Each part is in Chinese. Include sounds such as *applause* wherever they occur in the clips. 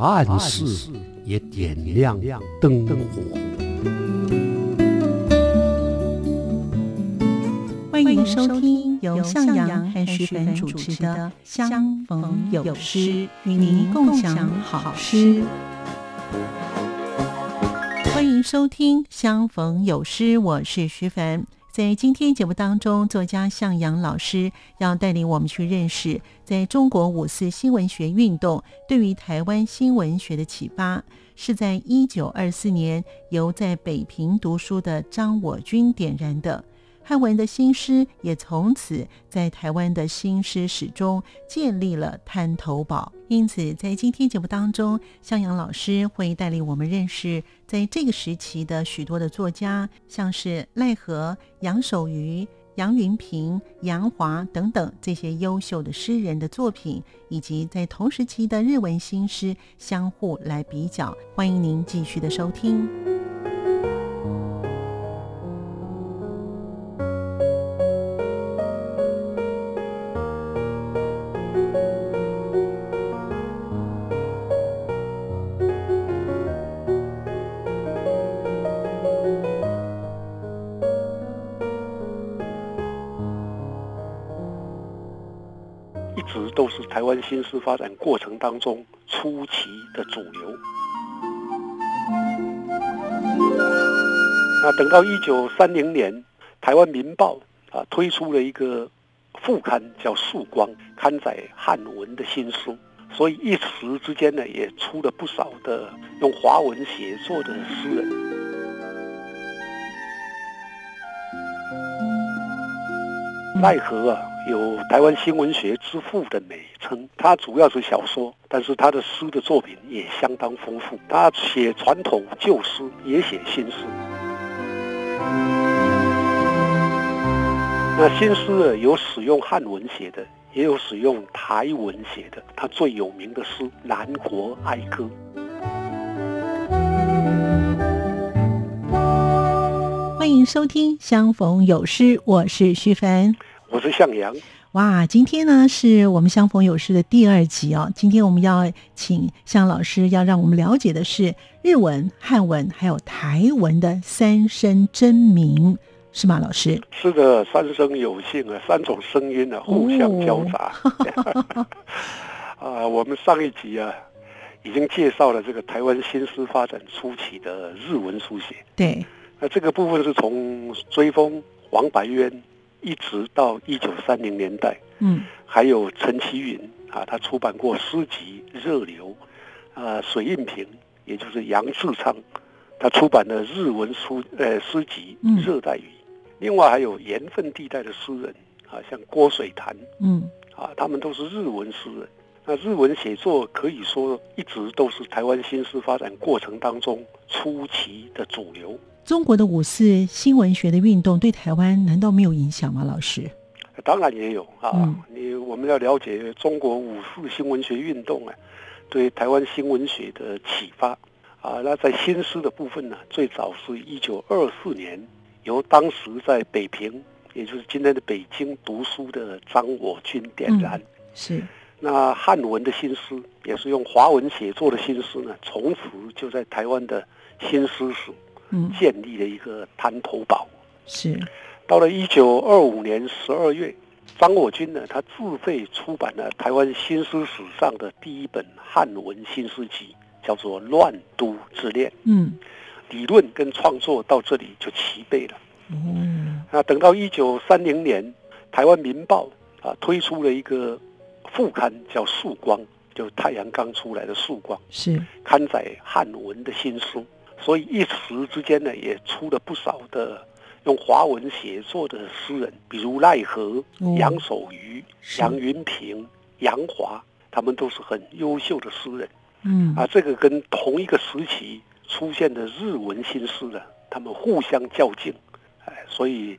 暗室也点亮灯火。欢迎收听由向阳和徐凡主持的《相逢有诗》，与您共享好诗。欢迎收听《相逢有诗》，我是徐凡。在今天节目当中，作家向阳老师要带领我们去认识，在中国五四新闻学运动对于台湾新闻学的启发，是在一九二四年由在北平读书的张我军点燃的。汉文的新诗也从此在台湾的新诗史中建立了滩头堡。因此，在今天节目当中，向阳老师会带领我们认识在这个时期的许多的作家，像是赖和、杨守愚、杨云平、杨华等等这些优秀的诗人的作品，以及在同时期的日文新诗相互来比较。欢迎您继续的收听。都是台湾新诗发展过程当中初期的主流。那等到一九三零年，台湾民报啊推出了一个副刊，叫《曙光》，刊载汉文的新书，所以一时之间呢，也出了不少的用华文写作的诗人。奈何啊？有台湾新闻学之父的美称，他主要是小说，但是他的诗的作品也相当丰富。他写传统旧诗，也写新诗。那新诗呢，有使用汉文写的，也有使用台文写的。他最有名的诗《南国哀歌》。欢迎收听《相逢有诗》，我是徐凡。我是向阳。哇，今天呢是我们相逢有事的第二集哦。今天我们要请向老师，要让我们了解的是日文、汉文还有台文的三声真名，是吗？老师是的，三声有幸啊，三种声音啊，互相交杂。*laughs* 啊，我们上一集啊已经介绍了这个台湾新诗发展初期的日文书写。对，那这个部分是从追风王白渊。一直到一九三零年代，嗯，还有陈其云啊，他出版过诗集《热流》，啊，水印平，也就是杨志昌，他出版的日文书呃诗集《热带雨》。另外还有盐分地带的诗人啊，像郭水潭，嗯，啊，他们都是日文诗人。那日文写作可以说一直都是台湾新诗发展过程当中初期的主流。中国的五四新文学的运动对台湾难道没有影响吗？老师，当然也有啊。你我们要了解中国五四新文学运动啊，对台湾新文学的启发啊。那在新诗的部分呢，最早是一九二四年由当时在北平，也就是今天的北京读书的张我军点燃。是。那汉文的新诗也是用华文写作的新诗呢，从此就在台湾的新诗史。建立了一个滩头堡。是，到了一九二五年十二月，张我军呢，他自费出版了台湾新诗史上的第一本汉文新诗集，叫做《乱都之恋》。嗯，理论跟创作到这里就齐备了。嗯，那等到一九三零年，台湾民报啊推出了一个副刊，叫《曙光》，就是太阳刚出来的曙光，是刊载汉文的新书。所以一时之间呢，也出了不少的用华文写作的诗人，比如奈何、杨守愚、杨云平、杨华，他们都是很优秀的诗人。嗯，啊，这个跟同一个时期出现的日文新诗呢，他们互相较劲，哎，所以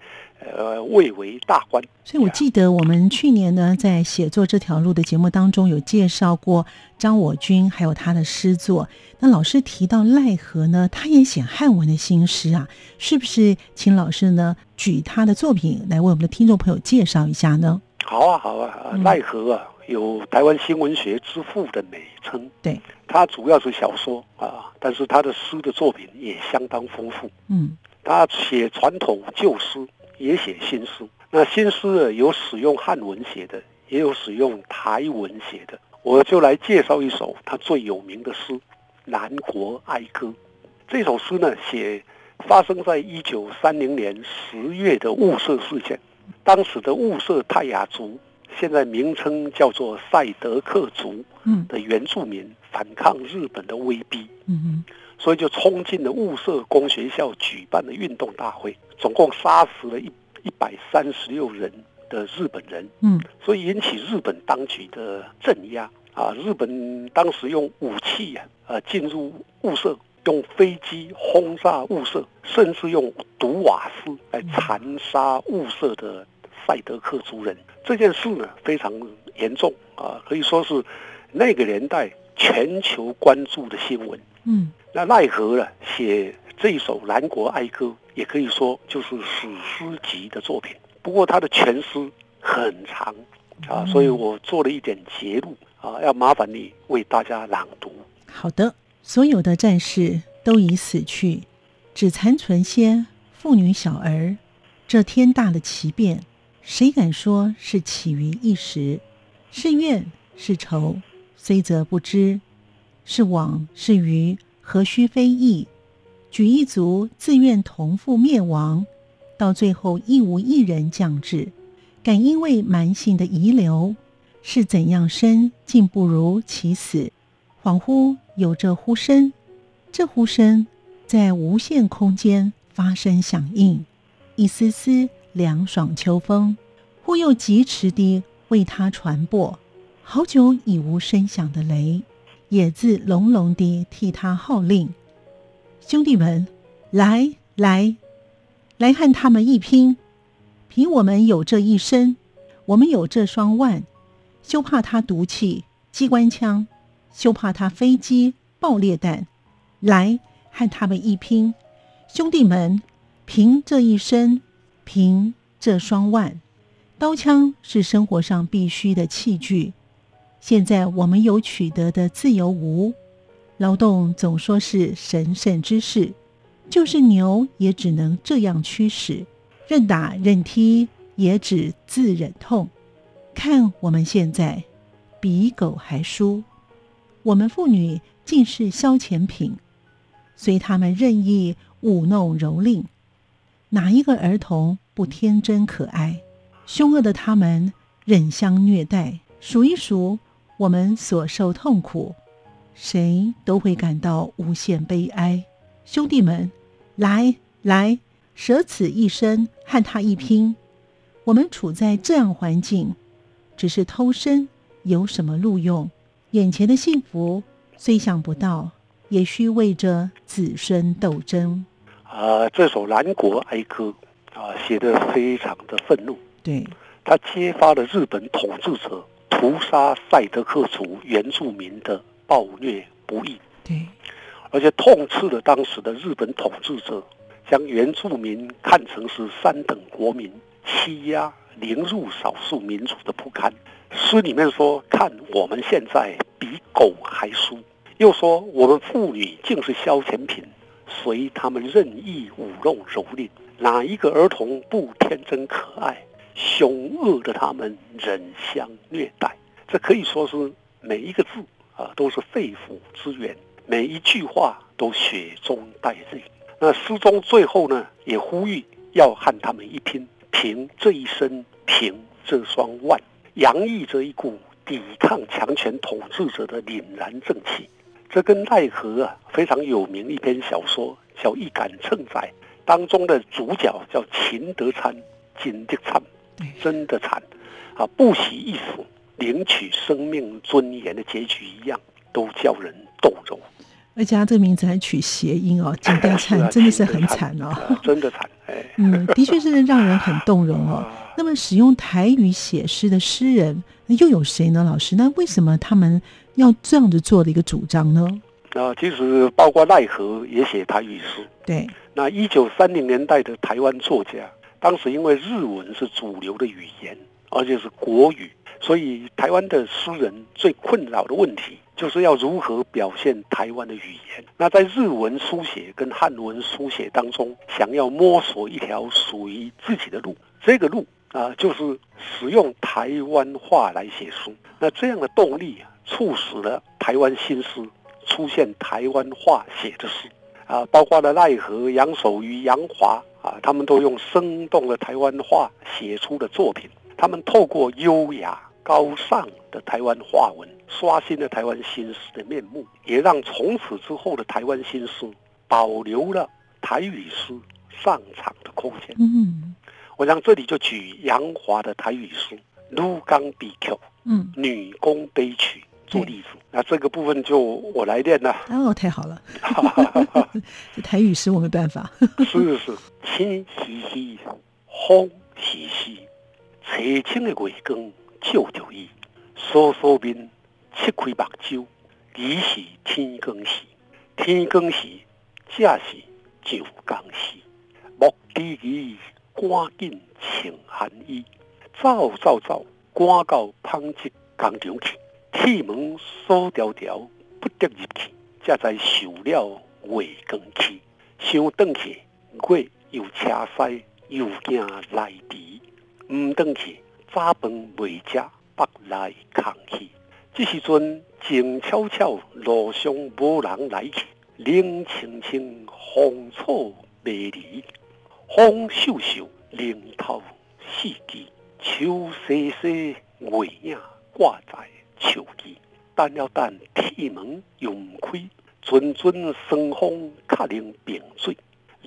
呃蔚为大观。所以我记得我们去年呢，在写作这条路的节目当中有介绍过张我军还有他的诗作。那老师提到赖何呢，他也写汉文的新诗啊，是不是？请老师呢举他的作品来为我们的听众朋友介绍一下呢？好啊，好啊，赖何啊。有台湾新文学之父的美称，对，他主要是小说啊，但是他的诗的作品也相当丰富。嗯，他写传统旧诗，也写新诗。那新诗有使用汉文写的，也有使用台文写的。我就来介绍一首他最有名的诗《南国哀歌》。这首诗呢，写发生在一九三零年十月的雾社事件，当时的雾社泰雅族。现在名称叫做赛德克族的原住民反抗日本的威逼，所以就冲进了雾社工学校举办的运动大会，总共杀死了一一百三十六人的日本人，嗯，所以引起日本当局的镇压啊。日本当时用武器啊，呃，进入雾社，用飞机轰炸雾社，甚至用毒瓦斯来残杀雾社的赛德克族人。这件事呢非常严重啊，可以说是那个年代全球关注的新闻。嗯，那奈何呢？写这一首《南国哀歌》也可以说就是史诗级的作品。不过他的全诗很长啊，所以我做了一点节录啊，要麻烦你为大家朗读。好的，所有的战士都已死去，只残存些妇女小儿。这天大的奇变。谁敢说是起于一时？是怨是仇，虽则不知；是往是余，何须非议？举一族自愿同父灭亡，到最后亦无一人降至。敢因为蛮性的遗留，是怎样生，竟不如其死？恍惚有这呼声，这呼声在无限空间发生响应，一丝丝。凉爽秋风，忽又疾驰地为他传播。好久已无声响的雷，也自隆隆地替他号令。兄弟们，来来来，和他们一拼！凭我们有这一身，我们有这双腕，休怕他毒气、机关枪，休怕他飞机、爆裂弹。来，和他们一拼！兄弟们，凭这一身。凭这双腕，刀枪是生活上必须的器具。现在我们有取得的自由无？劳动总说是神圣之事，就是牛也只能这样驱使，任打任踢也只自忍痛。看我们现在，比狗还输。我们妇女尽是消遣品，随他们任意舞弄蹂躏。哪一个儿童不天真可爱？凶恶的他们忍相虐待，数一数我们所受痛苦，谁都会感到无限悲哀。兄弟们，来来，舍此一生和他一拼。我们处在这样环境，只是偷生有什么路用？眼前的幸福虽想不到，也需为着子孙斗争。啊，这首《南国哀歌》啊，写的非常的愤怒。对，他揭发了日本统治者屠杀赛德克族原住民的暴虐不义。对，而且痛斥了当时的日本统治者将原住民看成是三等国民，欺压凌辱少数民族的不堪。诗里面说：“看我们现在比狗还输。”又说：“我们妇女竟是消遣品。”随他们任意舞弄蹂躏，哪一个儿童不天真可爱？凶恶的他们忍相虐待，这可以说是每一个字啊都是肺腑之言，每一句话都血中带泪。那诗中最后呢，也呼吁要和他们一拼，凭这一身，凭这双腕，洋溢着一股抵抗强权统治者的凛然正气。这跟奈何啊非常有名一篇小说叫《一杆秤仔》，当中的主角叫秦德参，金的惨，真的惨，啊，不惜一死领取生命尊严的结局一样，都叫人动容。而且他这个名字还取谐音哦，*laughs* 景德惨真的是很惨哦，真的惨，哎，*laughs* 嗯，的确是让人很动容哦。*laughs* 那么使用台语写诗的诗人又有谁呢？老师，那为什么他们要这样子做的一个主张呢？啊，其实包括奈何也写台语诗。对，那一九三零年代的台湾作家，当时因为日文是主流的语言，而且是国语，所以台湾的诗人最困扰的问题。就是要如何表现台湾的语言？那在日文书写跟汉文书写当中，想要摸索一条属于自己的路，这个路啊，就是使用台湾话来写书。那这样的动力，促使了台湾新诗出现台湾话写的诗啊，包括了奈何、杨守愚、杨华啊，他们都用生动的台湾话写出的作品。他们透过优雅高尚的台湾话文。刷新了台湾新诗的面目，也让从此之后的台湾新诗保留了台语诗上场的空间。嗯，我想这里就举杨华的台语诗《鹿港比丘》嗯，《女工悲曲》做例子。那这个部分就我来念了。哦，太好了，*laughs* 这台语诗我没办法。是是，天稀稀，风习习，凄清的月光照着伊，疏疏面。七开目睭，已是天光时。天光时，正是上工时。莫迟疑，赶紧穿寒衣。走走走，赶到纺织工厂去。铁门锁条条，不得入去。才在受了月光气。想转去，月又车驶，又惊来迟。唔转去，早饭未食，北来空去。这时阵静悄悄，路上无人来去，冷清清，芳草未离，风秀秀，林头四季，秋细细，月影挂在树枝。等了等，铁门又唔开，阵阵霜风卡冷冰水，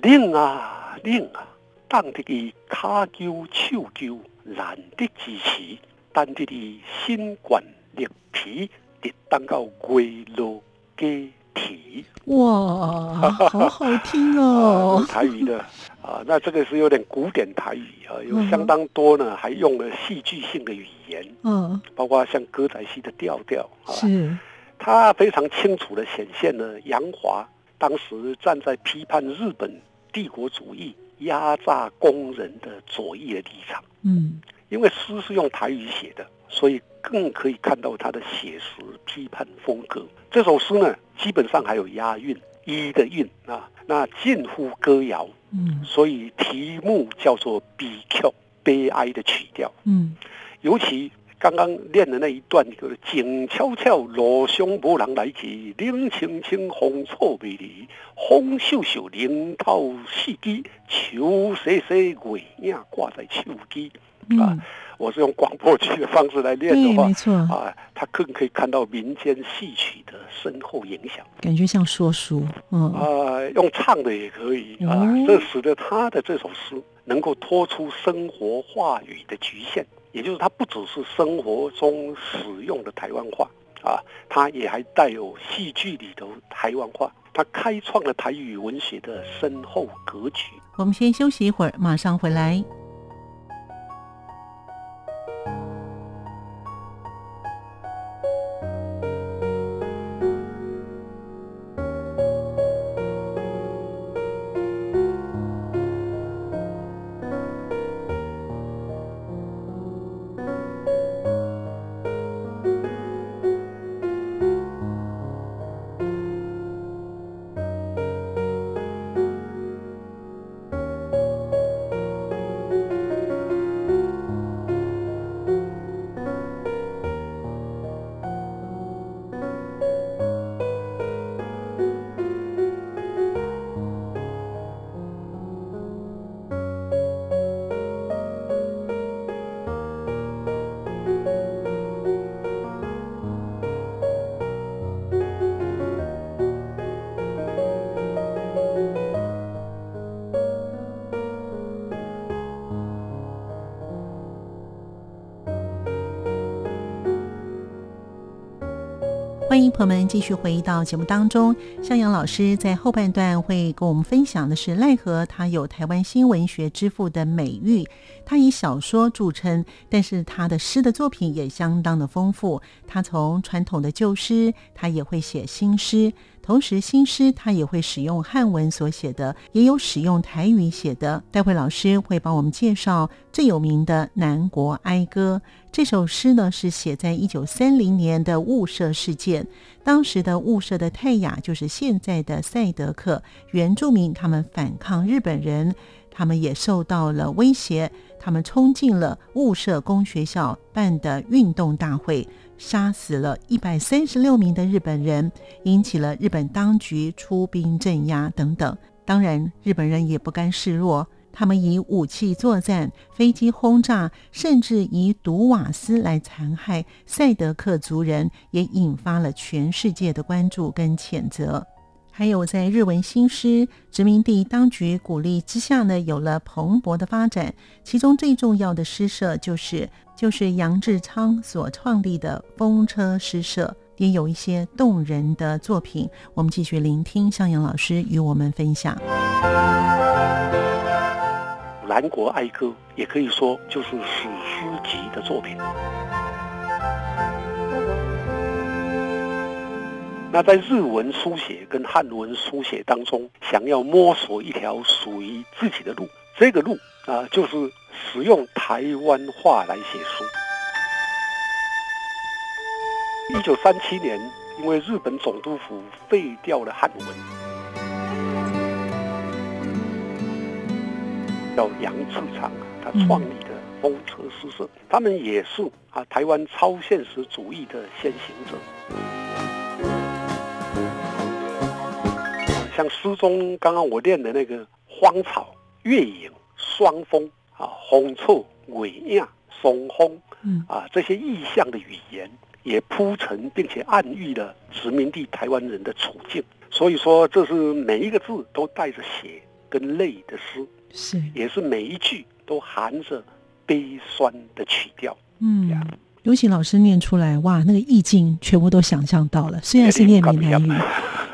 冷啊冷啊，等得伊骹揪手揪，难得支持，等得伊心冠。绿皮的蛋糕龟肉给皮哇，好好听哦！*laughs* 台语的啊，那这个是有点古典台语啊，有相当多呢，还用了戏剧性的语言，嗯，包括像歌仔戏的调调啊，是，他非常清楚的显现了杨华当时站在批判日本帝国主义压榨工人的左翼的立场，嗯，因为诗是用台语写的，所以。更可以看到他的写实批判风格。这首诗呢，基本上还有押韵，一的韵啊，那近乎歌谣。嗯，所以题目叫做悲曲，悲哀的曲调。嗯，尤其刚刚练的那一段，就是静悄悄，路上无人来去，冷清清，风草未离，风秀秀，林头四季，秋细细，月影挂在树枝。啊。我是用广播剧的方式来练的话，没错。啊，他更可以看到民间戏曲的深厚影响，感觉像说书，嗯。啊，用唱的也可以啊，这使得他的这首诗能够脱出生活话语的局限，也就是它不只是生活中使用的台湾话啊，它也还带有戏剧里头台湾话，他开创了台语文学的深厚格局。我们先休息一会儿，马上回来。欢迎朋友们继续回到节目当中。向阳老师在后半段会跟我们分享的是奈何他有台湾新文学之父的美誉。他以小说著称，但是他的诗的作品也相当的丰富。他从传统的旧诗，他也会写新诗。同时，新诗他也会使用汉文所写的，也有使用台语写的。待会老师会帮我们介绍最有名的《南国哀歌》这首诗呢，是写在一九三零年的雾社事件。当时的雾社的泰雅，就是现在的赛德克原住民，他们反抗日本人，他们也受到了威胁，他们冲进了雾社公学校办的运动大会。杀死了一百三十六名的日本人，引起了日本当局出兵镇压等等。当然，日本人也不甘示弱，他们以武器作战、飞机轰炸，甚至以毒瓦斯来残害赛德克族人，也引发了全世界的关注跟谴责。还有，在日文新诗殖民地当局鼓励之下呢，有了蓬勃的发展。其中最重要的诗社就是就是杨志昌所创立的风车诗社，也有一些动人的作品。我们继续聆听向阳老师与我们分享《南国哀歌》，也可以说就是史诗级的作品。那在日文书写跟汉文书写当中，想要摸索一条属于自己的路，这个路啊，就是使用台湾话来写书。一九三七年，因为日本总督府废掉了汉文，叫杨次长啊，他创立的风车诗社，他们也是啊台湾超现实主义的先行者。像诗中刚刚我念的那个荒草、月影、霜风啊、红臭、尾亚、松风，嗯啊，这些意象的语言也铺陈并且暗喻了殖民地台湾人的处境。所以说，这是每一个字都带着血跟泪的诗，是也是每一句都含着悲酸的曲调。嗯，尤其老师念出来，哇，那个意境全部都想象到了。虽然是念闽南语。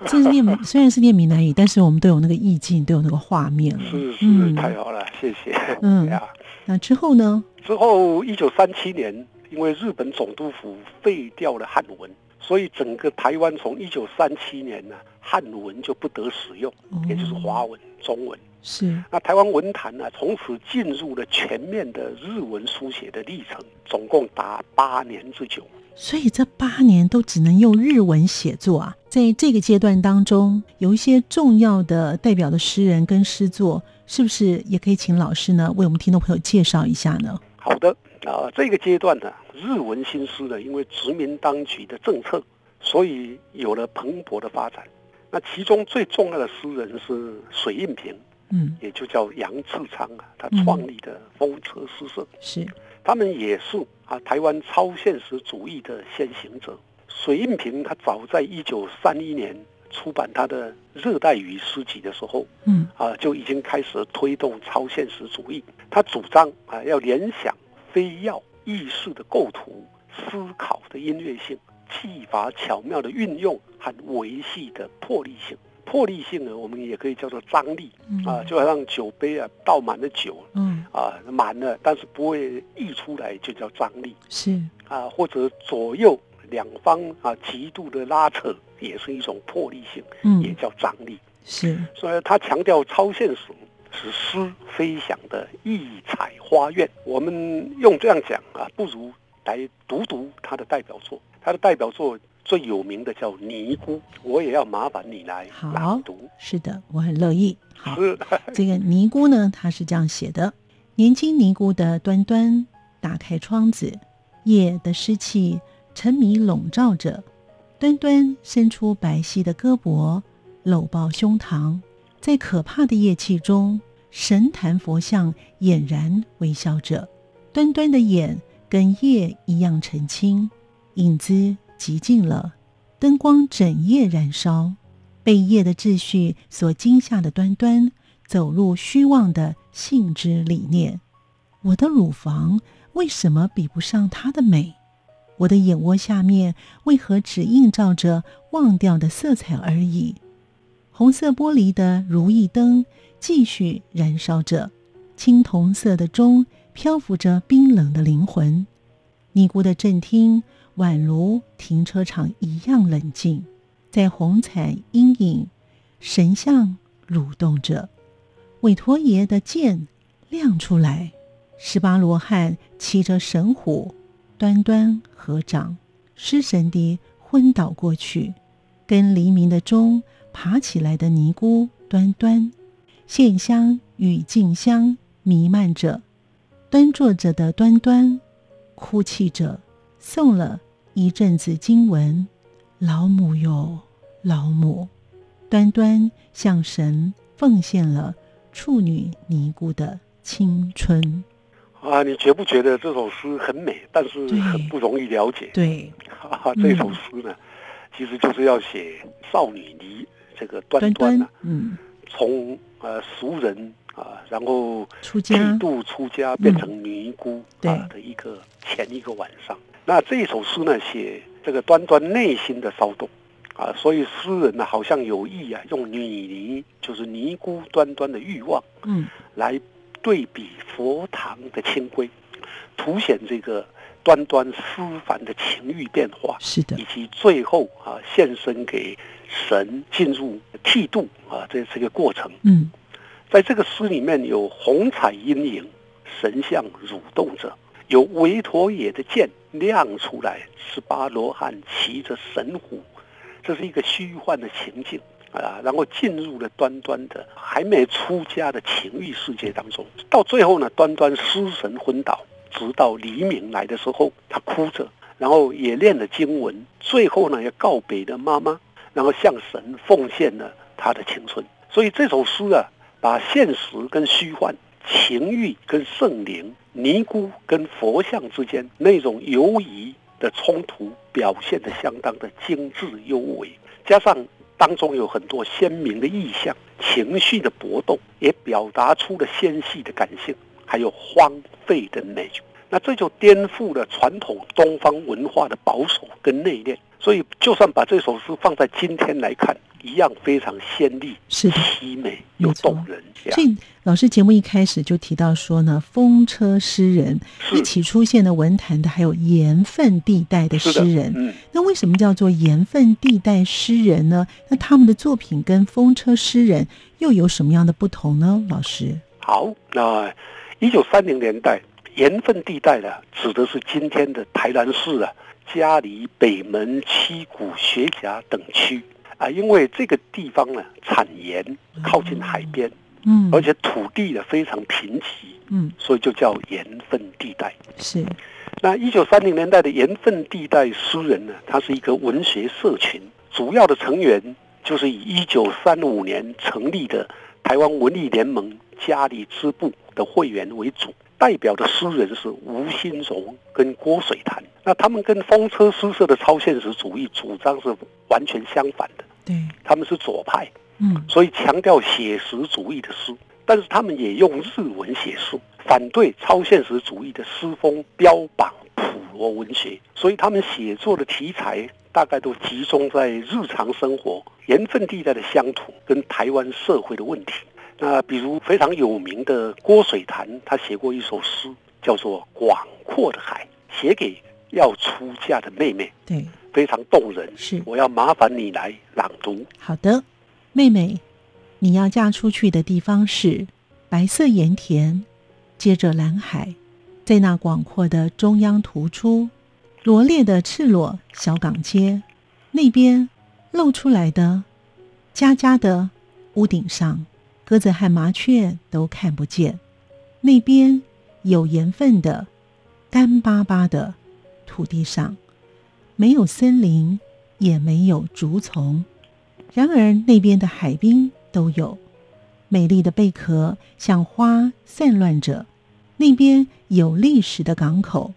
*laughs* 这是念虽然是念闽南语，但是我们都有那个意境，都有那个画面了。是是，太好了，谢谢。嗯 *laughs* 呀，那之后呢？之后一九三七年，因为日本总督府废掉了汉文，所以整个台湾从一九三七年呢，汉文就不得使用，也就是华文、中文。是。那台湾文坛呢，从此进入了全面的日文书写的历程，总共达八年之久。所以这八年都只能用日文写作啊！在这个阶段当中，有一些重要的代表的诗人跟诗作，是不是也可以请老师呢为我们听众朋友介绍一下呢？好的啊，这个阶段呢，日文新诗呢，因为殖民当局的政策，所以有了蓬勃的发展。那其中最重要的诗人是水印平，嗯，也就叫杨次昌啊，他创立的风车诗社是。他们也是啊，台湾超现实主义的先行者。水印平他早在一九三一年出版他的《热带雨诗集》的时候，嗯啊，就已经开始推动超现实主义。他主张啊，要联想、非要、意识的构图、思考的音乐性、技法巧妙的运用和维系的魄力性。魄力性呢，我们也可以叫做张力啊，就好像酒杯啊倒满了酒，嗯啊满了，但是不会溢出来，就叫张力。是啊，或者左右两方啊极度的拉扯，也是一种破力性，嗯，也叫张力。是，所以他强调超现实，是诗飞翔的异彩花苑。我们用这样讲啊，不如来读读他的代表作。他的代表作。最有名的叫尼姑，我也要麻烦你来朗读。是的，我很乐意。好，*laughs* 这个尼姑呢，她是这样写的：年轻尼姑的端端打开窗子，夜的湿气沉迷笼罩着，端端伸出白皙的胳膊，搂抱胸膛，在可怕的夜气中，神坛佛像俨然微笑着，端端的眼跟夜一样澄清，影子。极尽了，灯光整夜燃烧，被夜的秩序所惊吓的端端，走入虚妄的性之理念。我的乳房为什么比不上她的美？我的眼窝下面为何只映照着忘掉的色彩而已？红色玻璃的如意灯继续燃烧着，青铜色的钟漂浮着冰冷的灵魂。尼姑的正厅宛如停车场一样冷静，在红彩阴影，神像蠕动着，韦陀爷的剑亮出来，十八罗汉骑着神虎。端端合掌，失神地昏倒过去。跟黎明的钟爬起来的尼姑端端，线香与静香弥漫着。端坐着的端端，哭泣着，诵了一阵子经文。老母哟，老母！端端向神奉献了处女尼姑的青春。啊，你觉不觉得这首诗很美，但是很不容易了解？对，哈哈，这首诗呢，其实就是要写少女尼这个端端呢，嗯，从呃俗人啊，然后剃度出家变成尼姑啊的一个前一个晚上。那这一首诗呢，写这个端端内心的骚动啊，所以诗人呢，好像有意啊，用女尼就是尼姑端端的欲望，嗯，来。对比佛堂的清规，凸显这个端端思凡的情欲变化，是的，以及最后啊献身给神进入剃度啊这这个过程。嗯，在这个诗里面有红彩阴影，神像蠕动着，有维陀野的剑亮出来，十八罗汉骑着神虎，这是一个虚幻的情境。啊，然后进入了端端的还没出家的情欲世界当中，到最后呢，端端失神昏倒，直到黎明来的时候，他哭着，然后也念了经文，最后呢，要告别的妈妈，然后向神奉献了他的青春。所以这首诗啊，把现实跟虚幻、情欲跟圣灵、尼姑跟佛像之间那种犹疑的冲突，表现得相当的精致优美，加上。当中有很多鲜明的意象、情绪的搏斗，也表达出了纤细的感性，还有荒废的美。那这就颠覆了传统东方文化的保守跟内敛。所以，就算把这首诗放在今天来看。一样非常鲜丽，是凄美又动人。所以老师节目一开始就提到说呢，风车诗人一起出现的文坛的还有盐分地带的诗人。嗯，那为什么叫做盐分地带诗人呢？那他们的作品跟风车诗人又有什么样的不同呢？老师，好，那一九三零年代盐分地带呢，指的是今天的台南市啊、嘉里、北门、七股、学甲等区。啊，因为这个地方呢产盐，靠近海边，嗯，而且土地呢非常贫瘠，嗯，所以就叫盐分地带。是，那一九三零年代的盐分地带诗人呢，他是一个文学社群，主要的成员就是以一九三五年成立的台湾文艺联盟嘉里支部的会员为主。代表的诗人是吴新荣跟郭水潭，那他们跟风车诗社的超现实主义主张是完全相反的。对，他们是左派，嗯，所以强调写实主义的诗，但是他们也用日文写诗，反对超现实主义的诗风，标榜普罗文学，所以他们写作的题材大概都集中在日常生活、盐分地带的乡土跟台湾社会的问题。那比如非常有名的郭水潭，他写过一首诗，叫做《广阔的海》，写给要出嫁的妹妹，对，非常动人。是，我要麻烦你来朗读。好的，妹妹，你要嫁出去的地方是白色盐田，接着蓝海，在那广阔的中央突出罗列的赤裸小港街，那边露出来的家家的屋顶上。鸽子和麻雀都看不见，那边有盐分的干巴巴的土地上，没有森林，也没有竹丛。然而那边的海滨都有美丽的贝壳，像花散乱着。那边有历史的港口，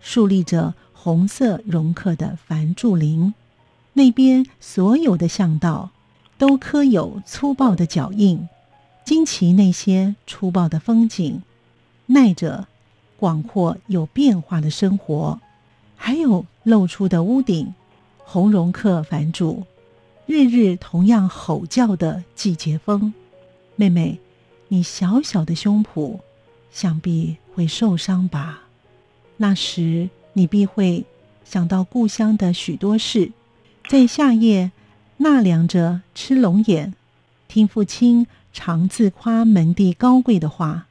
竖立着红色榕刻的繁竹林。那边所有的巷道都刻有粗暴的脚印。惊奇那些粗暴的风景，耐着广阔有变化的生活，还有露出的屋顶，红绒客繁主，日日同样吼叫的季节风。妹妹，你小小的胸脯，想必会受伤吧？那时你必会想到故乡的许多事，在夏夜纳凉着吃龙眼，听父亲常自夸门第高贵的话，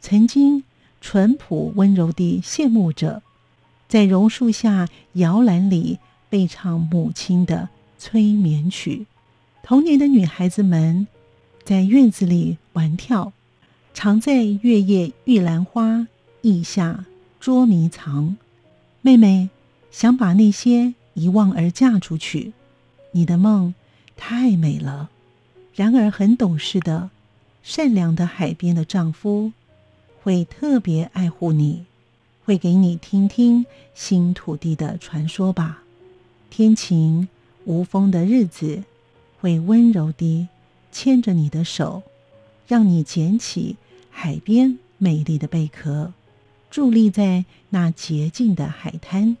曾经淳朴温柔地羡慕着，在榕树下摇篮里背唱母亲的催眠曲。童年的女孩子们在院子里玩跳，常在月夜玉兰花意下。捉迷藏，妹妹想把那些遗忘而嫁出去。你的梦太美了，然而很懂事的、善良的海边的丈夫会特别爱护你，会给你听听新土地的传说吧。天晴无风的日子，会温柔地牵着你的手，让你捡起海边美丽的贝壳。伫立在那洁净的海滩，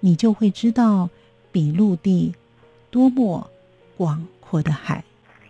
你就会知道比陆地多么广阔的海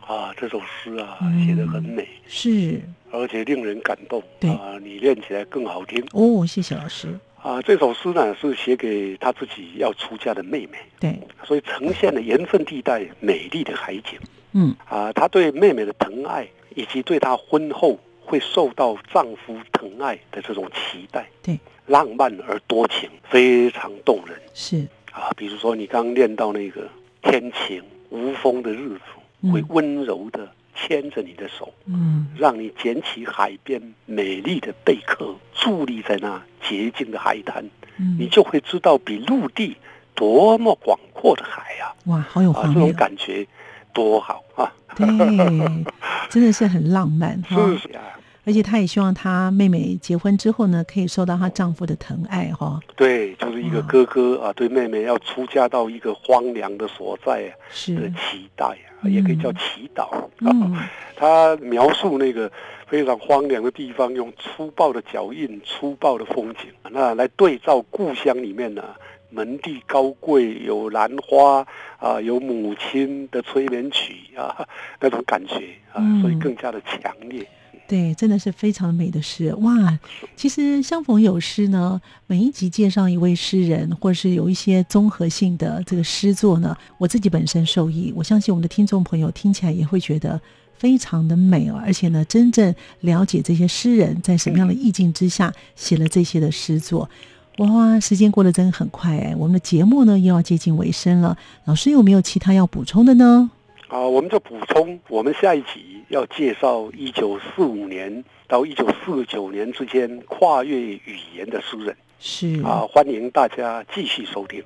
啊！这首诗啊，写的很美，是，而且令人感动。对啊，你练起来更好听哦。谢谢老师啊！这首诗呢是写给他自己要出嫁的妹妹，对，所以呈现了盐分地带美丽的海景。嗯啊，他对妹妹的疼爱，以及对她婚后。会受到丈夫疼爱的这种期待，对，浪漫而多情，非常动人。是啊，比如说你刚练到那个天晴无风的日子，会温柔的牵着你的手，嗯，让你捡起海边美丽的贝壳，伫立在那洁净的海滩，嗯，你就会知道比陆地多么广阔的海呀！哇，好有画面，这种感觉多好啊！对，*laughs* 真的是很浪漫哈。是啊。而且她也希望她妹妹结婚之后呢，可以受到她丈夫的疼爱哈。对，就是一个哥哥啊，对妹妹要出嫁到一个荒凉的所在啊，是的期待啊，也可以叫祈祷。*laughs* 嗯，他描述那个非常荒凉的地方，用粗暴的脚印、粗暴的风景，那来对照故乡里面呢，门第高贵，有兰花啊，有母亲的催眠曲啊，那种感觉啊，所以更加的强烈。对，真的是非常美的诗哇！其实相逢有诗呢，每一集介绍一位诗人，或是有一些综合性的这个诗作呢，我自己本身受益，我相信我们的听众朋友听起来也会觉得非常的美哦。而且呢，真正了解这些诗人在什么样的意境之下写了这些的诗作，哇！时间过得真的很快哎，我们的节目呢又要接近尾声了，老师有没有其他要补充的呢？啊，我们就补充，我们下一集要介绍一九四五年到一九四九年之间跨越语言的诗人，是啊，欢迎大家继续收听。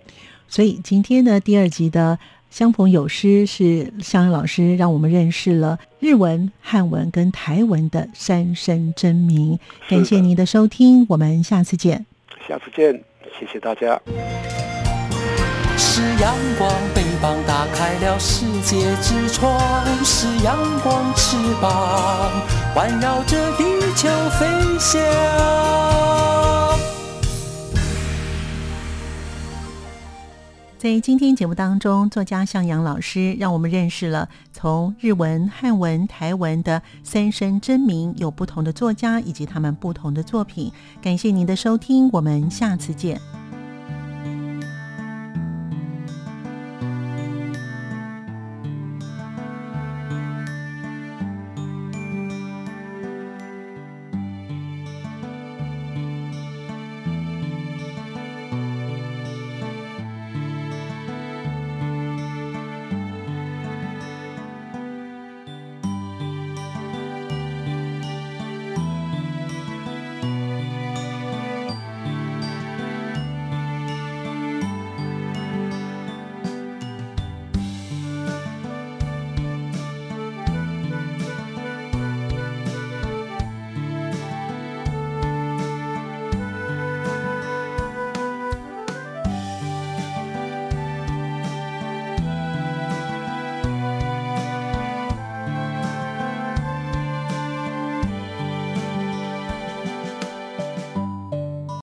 所以今天的第二集的相逢有诗是向阳老师让我们认识了日文、汉文跟台文的三声真名。感谢您的收听，我们下次见。下次见，谢谢大家。是阳光，翅膀打开了世界之窗；是阳光，翅膀环绕着地球飞翔。在今天节目当中，作家向阳老师让我们认识了从日文、汉文、台文的三声真名，有不同的作家以及他们不同的作品。感谢您的收听，我们下次见。